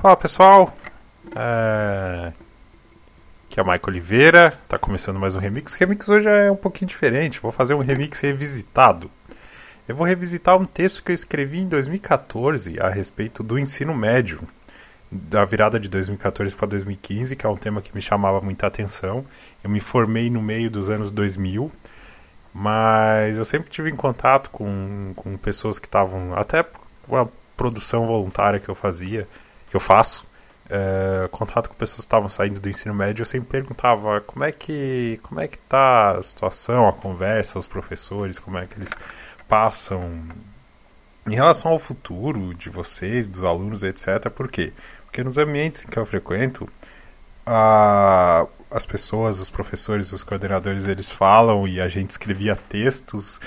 Fala pessoal, é... aqui é o Michael Oliveira, tá começando mais um remix. O remix hoje é um pouquinho diferente, vou fazer um remix revisitado. Eu vou revisitar um texto que eu escrevi em 2014 a respeito do ensino médio, da virada de 2014 para 2015, que é um tema que me chamava muita atenção. Eu me formei no meio dos anos 2000, mas eu sempre tive em contato com, com pessoas que estavam, até com a produção voluntária que eu fazia que eu faço, é, contato com pessoas que estavam saindo do ensino médio, eu sempre perguntava como é que como é que tá a situação, a conversa, os professores, como é que eles passam em relação ao futuro de vocês, dos alunos, etc. Por quê? Porque nos ambientes que eu frequento, a, as pessoas, os professores, os coordenadores, eles falam e a gente escrevia textos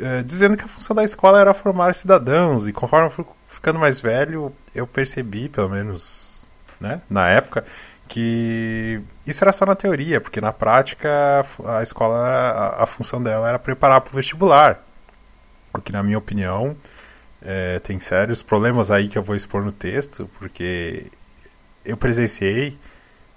é, dizendo que a função da escola era formar cidadãos e conforme ficando mais velho eu percebi pelo menos né, na época que isso era só na teoria porque na prática a escola a, a função dela era preparar para o vestibular o que na minha opinião é, tem sérios problemas aí que eu vou expor no texto porque eu presenciei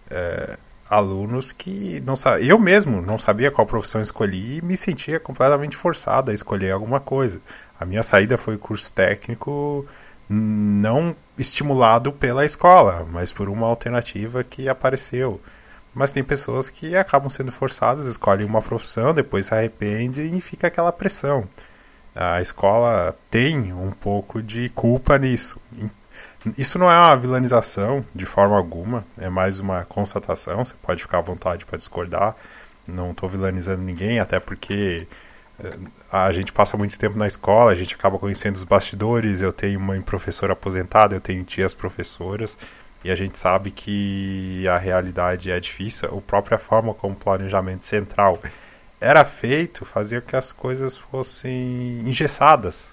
é, alunos que não eu mesmo não sabia qual profissão escolhi e me sentia completamente forçado a escolher alguma coisa. A minha saída foi curso técnico não estimulado pela escola, mas por uma alternativa que apareceu. Mas tem pessoas que acabam sendo forçadas, escolhem uma profissão, depois se arrependem e fica aquela pressão. A escola tem um pouco de culpa nisso. Isso não é uma vilanização de forma alguma, é mais uma constatação. Você pode ficar à vontade para discordar. Não estou vilanizando ninguém, até porque a gente passa muito tempo na escola, a gente acaba conhecendo os bastidores. Eu tenho uma professora aposentada, eu tenho tias professoras, e a gente sabe que a realidade é difícil. A própria forma como o planejamento central era feito fazia que as coisas fossem engessadas.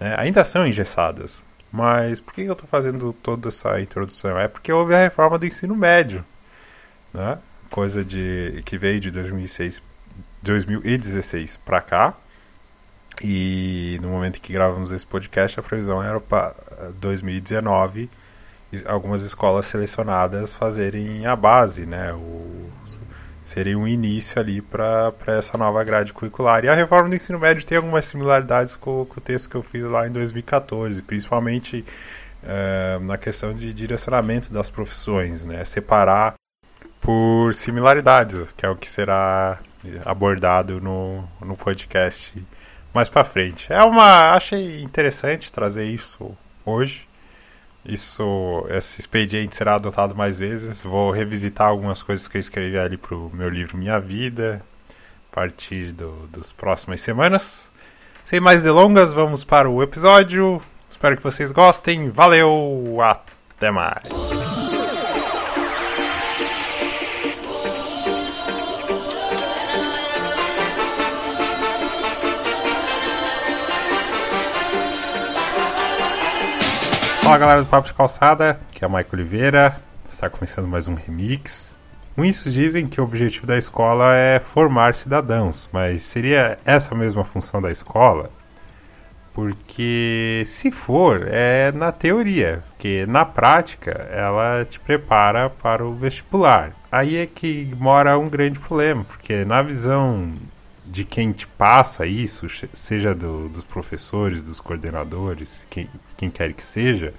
Né? Ainda são engessadas, mas por que eu estou fazendo toda essa introdução? É porque houve a reforma do ensino médio, né? coisa de que veio de 2006, 2016 para cá. E no momento que gravamos esse podcast, a previsão era para 2019 algumas escolas selecionadas fazerem a base, né? O, seria um início ali para essa nova grade curricular. E a reforma do ensino médio tem algumas similaridades com, com o texto que eu fiz lá em 2014, principalmente uh, na questão de direcionamento das profissões, né? separar por similaridades, que é o que será abordado no, no podcast mais para frente. É uma achei interessante trazer isso hoje isso, esse expediente será adotado mais vezes. Vou revisitar algumas coisas que eu escrevi ali pro meu livro Minha Vida, a partir do, das próximas semanas. Sem mais delongas, vamos para o episódio. Espero que vocês gostem. Valeu, até mais. Fala galera do Papo de Calçada, que é o Maico Oliveira, está começando mais um remix. Muitos dizem que o objetivo da escola é formar cidadãos, mas seria essa mesma função da escola? Porque se for, é na teoria, porque na prática ela te prepara para o vestibular. Aí é que mora um grande problema, porque na visão de quem te passa isso, seja do, dos professores, dos coordenadores, quem, quem quer que seja,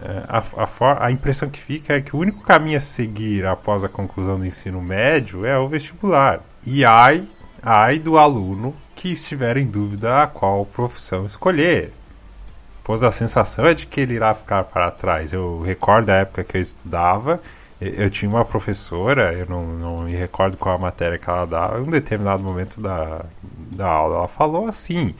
é, a, a, a, impressão que fica é que o único caminho a seguir após a conclusão do ensino médio é o vestibular. E ai, ai do aluno que estiver em dúvida a qual profissão escolher. Pois a sensação é de que ele irá ficar para trás. Eu recordo a época que eu estudava eu tinha uma professora, eu não, não me recordo qual a matéria que ela dava, em um determinado momento da, da aula, ela falou assim: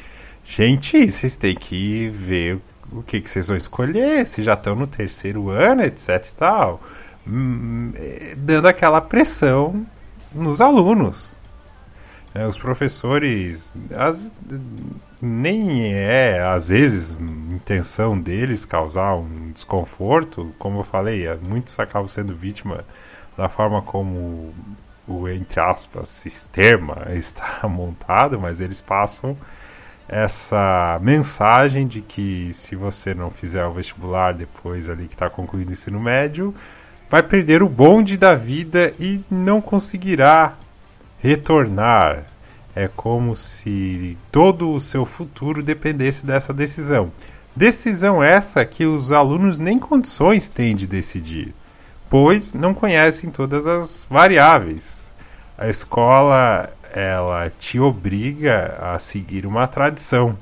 gente, vocês têm que ver o que, que vocês vão escolher, se já estão no terceiro ano, etc e tal. Hum, dando aquela pressão nos alunos. É, os professores as, nem é às vezes intenção deles causar um desconforto, como eu falei, é, muitos acabam sendo vítima da forma como o entre aspas sistema está montado, mas eles passam essa mensagem de que se você não fizer o vestibular depois ali que está concluindo o ensino médio, vai perder o bonde da vida e não conseguirá retornar. É como se todo o seu futuro dependesse dessa decisão. Decisão essa que os alunos nem condições têm de decidir, pois não conhecem todas as variáveis. A escola ela te obriga a seguir uma tradição.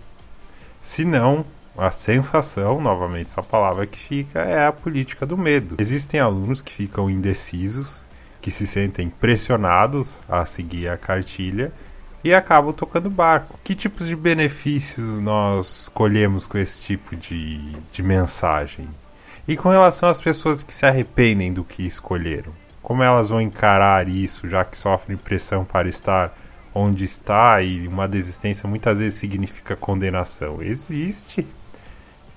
Senão, a sensação, novamente essa palavra que fica, é a política do medo. Existem alunos que ficam indecisos, que se sentem pressionados a seguir a cartilha e acabam tocando barco. Que tipos de benefícios nós colhemos com esse tipo de, de mensagem? E com relação às pessoas que se arrependem do que escolheram? Como elas vão encarar isso, já que sofrem pressão para estar onde está e uma desistência muitas vezes significa condenação? Existe.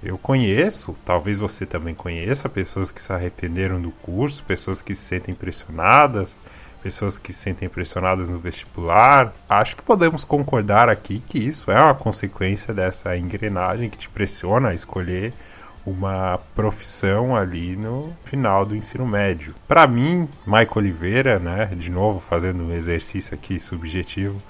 Eu conheço, talvez você também conheça, pessoas que se arrependeram do curso, pessoas que se sentem pressionadas, pessoas que se sentem pressionadas no vestibular. Acho que podemos concordar aqui que isso é uma consequência dessa engrenagem que te pressiona a escolher uma profissão ali no final do ensino médio. Para mim, Maico Oliveira, né, de novo fazendo um exercício aqui subjetivo,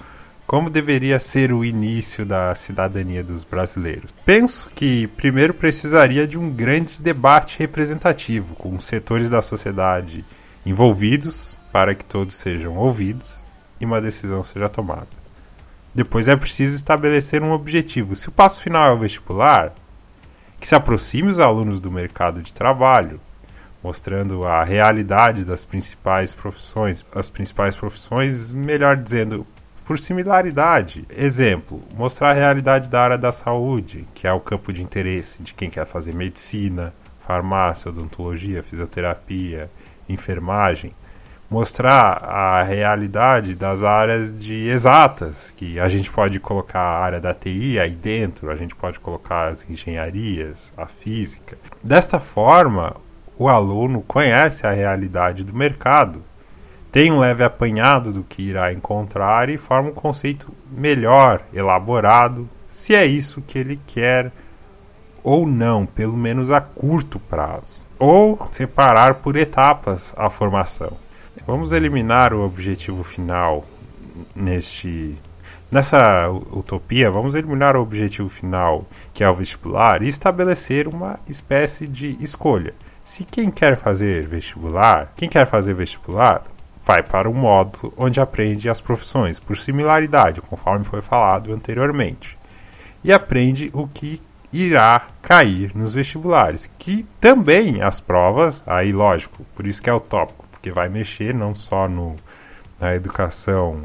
como deveria ser o início da cidadania dos brasileiros? Penso que primeiro precisaria de um grande debate representativo com os setores da sociedade envolvidos para que todos sejam ouvidos e uma decisão seja tomada. Depois é preciso estabelecer um objetivo. Se o passo final é o vestibular, que se aproxime os alunos do mercado de trabalho, mostrando a realidade das principais profissões, as principais profissões, melhor dizendo, por similaridade. Exemplo, mostrar a realidade da área da saúde, que é o campo de interesse de quem quer fazer medicina, farmácia, odontologia, fisioterapia, enfermagem mostrar a realidade das áreas de exatas, que a gente pode colocar a área da TI aí dentro, a gente pode colocar as engenharias, a física. Desta forma, o aluno conhece a realidade do mercado, tem um leve apanhado do que irá encontrar e forma um conceito melhor, elaborado, se é isso que ele quer ou não, pelo menos a curto prazo. Ou separar por etapas a formação. Vamos eliminar o objetivo final neste nessa utopia, vamos eliminar o objetivo final, que é o vestibular, e estabelecer uma espécie de escolha. Se quem quer fazer vestibular, quem quer fazer vestibular, vai para um módulo onde aprende as profissões por similaridade, conforme foi falado anteriormente. E aprende o que irá cair nos vestibulares, que também as provas, aí lógico, por isso que é utópico porque vai mexer não só no, na educação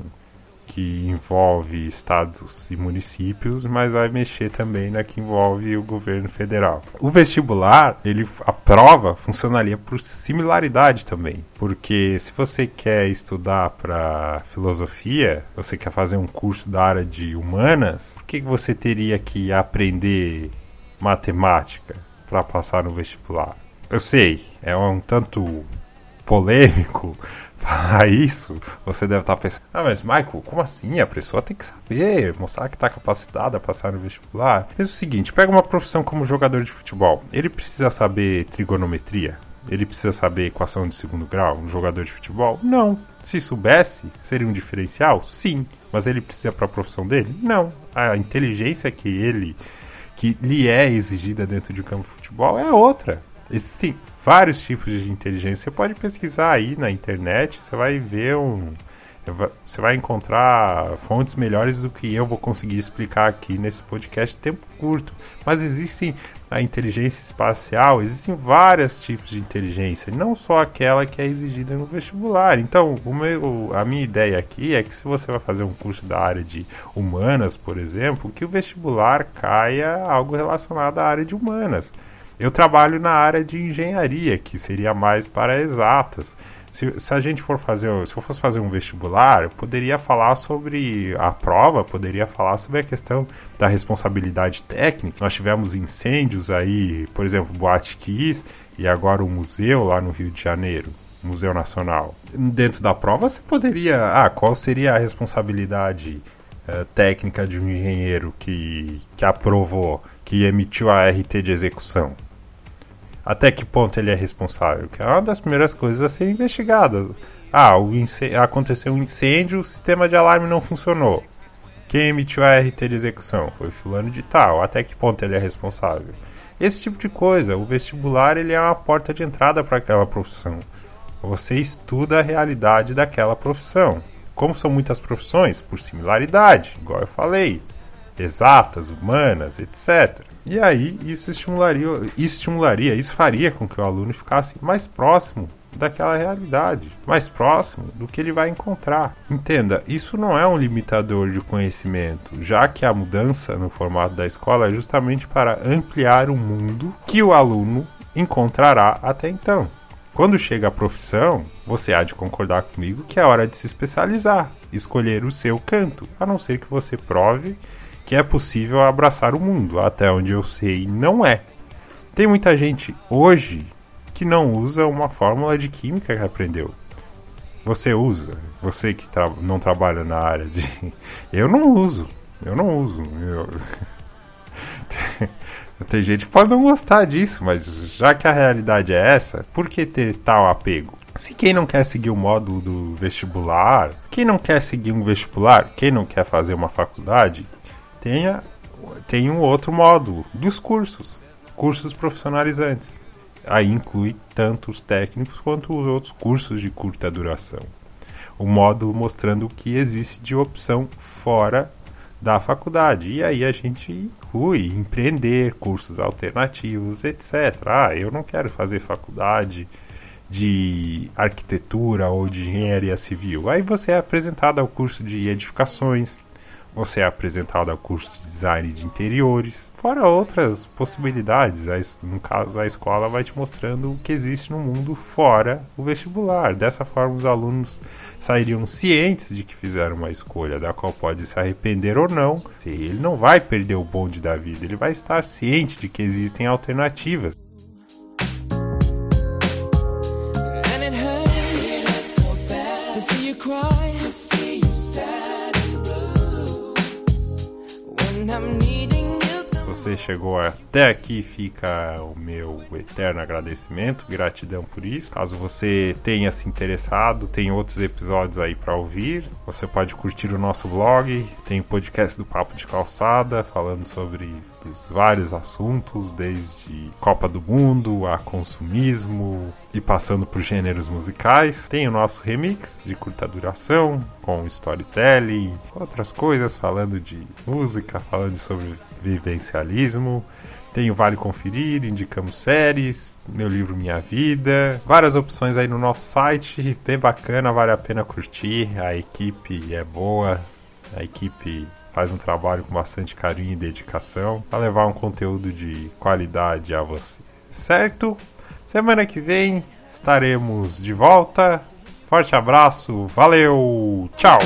que envolve estados e municípios, mas vai mexer também na que envolve o governo federal. O vestibular, ele a prova funcionaria por similaridade também, porque se você quer estudar para filosofia, você quer fazer um curso da área de humanas, por que você teria que aprender matemática para passar no vestibular? Eu sei, é um tanto polêmico falar isso, você deve estar pensando: ah, mas Michael, como assim? A pessoa tem que saber, mostrar que está capacitada a passar no vestibular. Mas é o seguinte: pega uma profissão como jogador de futebol, ele precisa saber trigonometria? Ele precisa saber equação de segundo grau, um jogador de futebol? Não. Se soubesse, seria um diferencial? Sim. Mas ele precisa para a profissão dele? Não. A inteligência que ele que lhe é exigida dentro de um campo de futebol é outra. Existem vários tipos de inteligência. Você pode pesquisar aí na internet, você vai ver um. Você vai encontrar fontes melhores do que eu vou conseguir explicar aqui nesse podcast tempo curto. Mas existem a inteligência espacial, existem vários tipos de inteligência, não só aquela que é exigida no vestibular. Então, meu, a minha ideia aqui é que se você vai fazer um curso da área de humanas, por exemplo, que o vestibular caia algo relacionado à área de humanas. Eu trabalho na área de engenharia, que seria mais para exatas. Se, se, a gente for fazer, se eu fosse fazer um vestibular, eu poderia falar sobre a prova, poderia falar sobre a questão da responsabilidade técnica. Nós tivemos incêndios aí, por exemplo, Boate Kiss e agora o museu lá no Rio de Janeiro. Museu Nacional. Dentro da prova, você poderia. Ah, qual seria a responsabilidade é, técnica de um engenheiro que, que aprovou, que emitiu a RT de execução? Até que ponto ele é responsável? Que é uma das primeiras coisas a ser investigadas. Ah, aconteceu um incêndio, o sistema de alarme não funcionou. Quem emitiu a RT de execução? Foi fulano de tal. Até que ponto ele é responsável? Esse tipo de coisa. O vestibular ele é uma porta de entrada para aquela profissão. Você estuda a realidade daquela profissão. Como são muitas profissões? Por similaridade, igual eu falei. Exatas, humanas, etc. E aí isso estimularia, estimularia, isso faria com que o aluno ficasse mais próximo daquela realidade, mais próximo do que ele vai encontrar. Entenda, isso não é um limitador de conhecimento, já que a mudança no formato da escola é justamente para ampliar o mundo que o aluno encontrará até então. Quando chega a profissão, você há de concordar comigo que é hora de se especializar, escolher o seu canto, a não ser que você prove que é possível abraçar o mundo. Até onde eu sei, não é. Tem muita gente hoje que não usa uma fórmula de química que aprendeu. Você usa, você que tra não trabalha na área de. Eu não uso, eu não uso. Eu... Tem gente que pode não gostar disso, mas já que a realidade é essa, por que ter tal apego? Se quem não quer seguir o módulo do vestibular, quem não quer seguir um vestibular, quem não quer fazer uma faculdade, tenha, tem um outro módulo dos cursos, cursos profissionalizantes. Aí inclui tanto os técnicos quanto os outros cursos de curta duração. O módulo mostrando o que existe de opção fora da faculdade. E aí a gente inclui empreender, cursos alternativos, etc. Ah, eu não quero fazer faculdade de arquitetura ou de engenharia civil. Aí você é apresentado ao curso de edificações, você é apresentado ao curso de design de interiores, fora outras possibilidades. No caso, a escola vai te mostrando o que existe no mundo fora o vestibular. Dessa forma, os alunos sairiam cientes de que fizeram uma escolha da qual pode se arrepender ou não. Ele não vai perder o bonde da vida, ele vai estar ciente de que existem alternativas. Você chegou até aqui, fica o meu eterno agradecimento, gratidão por isso. Caso você tenha se interessado, tem outros episódios aí para ouvir. Você pode curtir o nosso blog, tem o podcast do Papo de Calçada, falando sobre os vários assuntos, desde Copa do Mundo a consumismo e passando por gêneros musicais. Tem o nosso remix de curta duração, com storytelling, outras coisas, falando de música, falando sobre vivencialismo. Tem o Vale Conferir, indicamos séries, meu livro Minha Vida, várias opções aí no nosso site, bem bacana, vale a pena curtir, a equipe é boa, a equipe faz um trabalho com bastante carinho e dedicação para levar um conteúdo de qualidade a você. Certo? Semana que vem estaremos de volta. Forte abraço, valeu, tchau!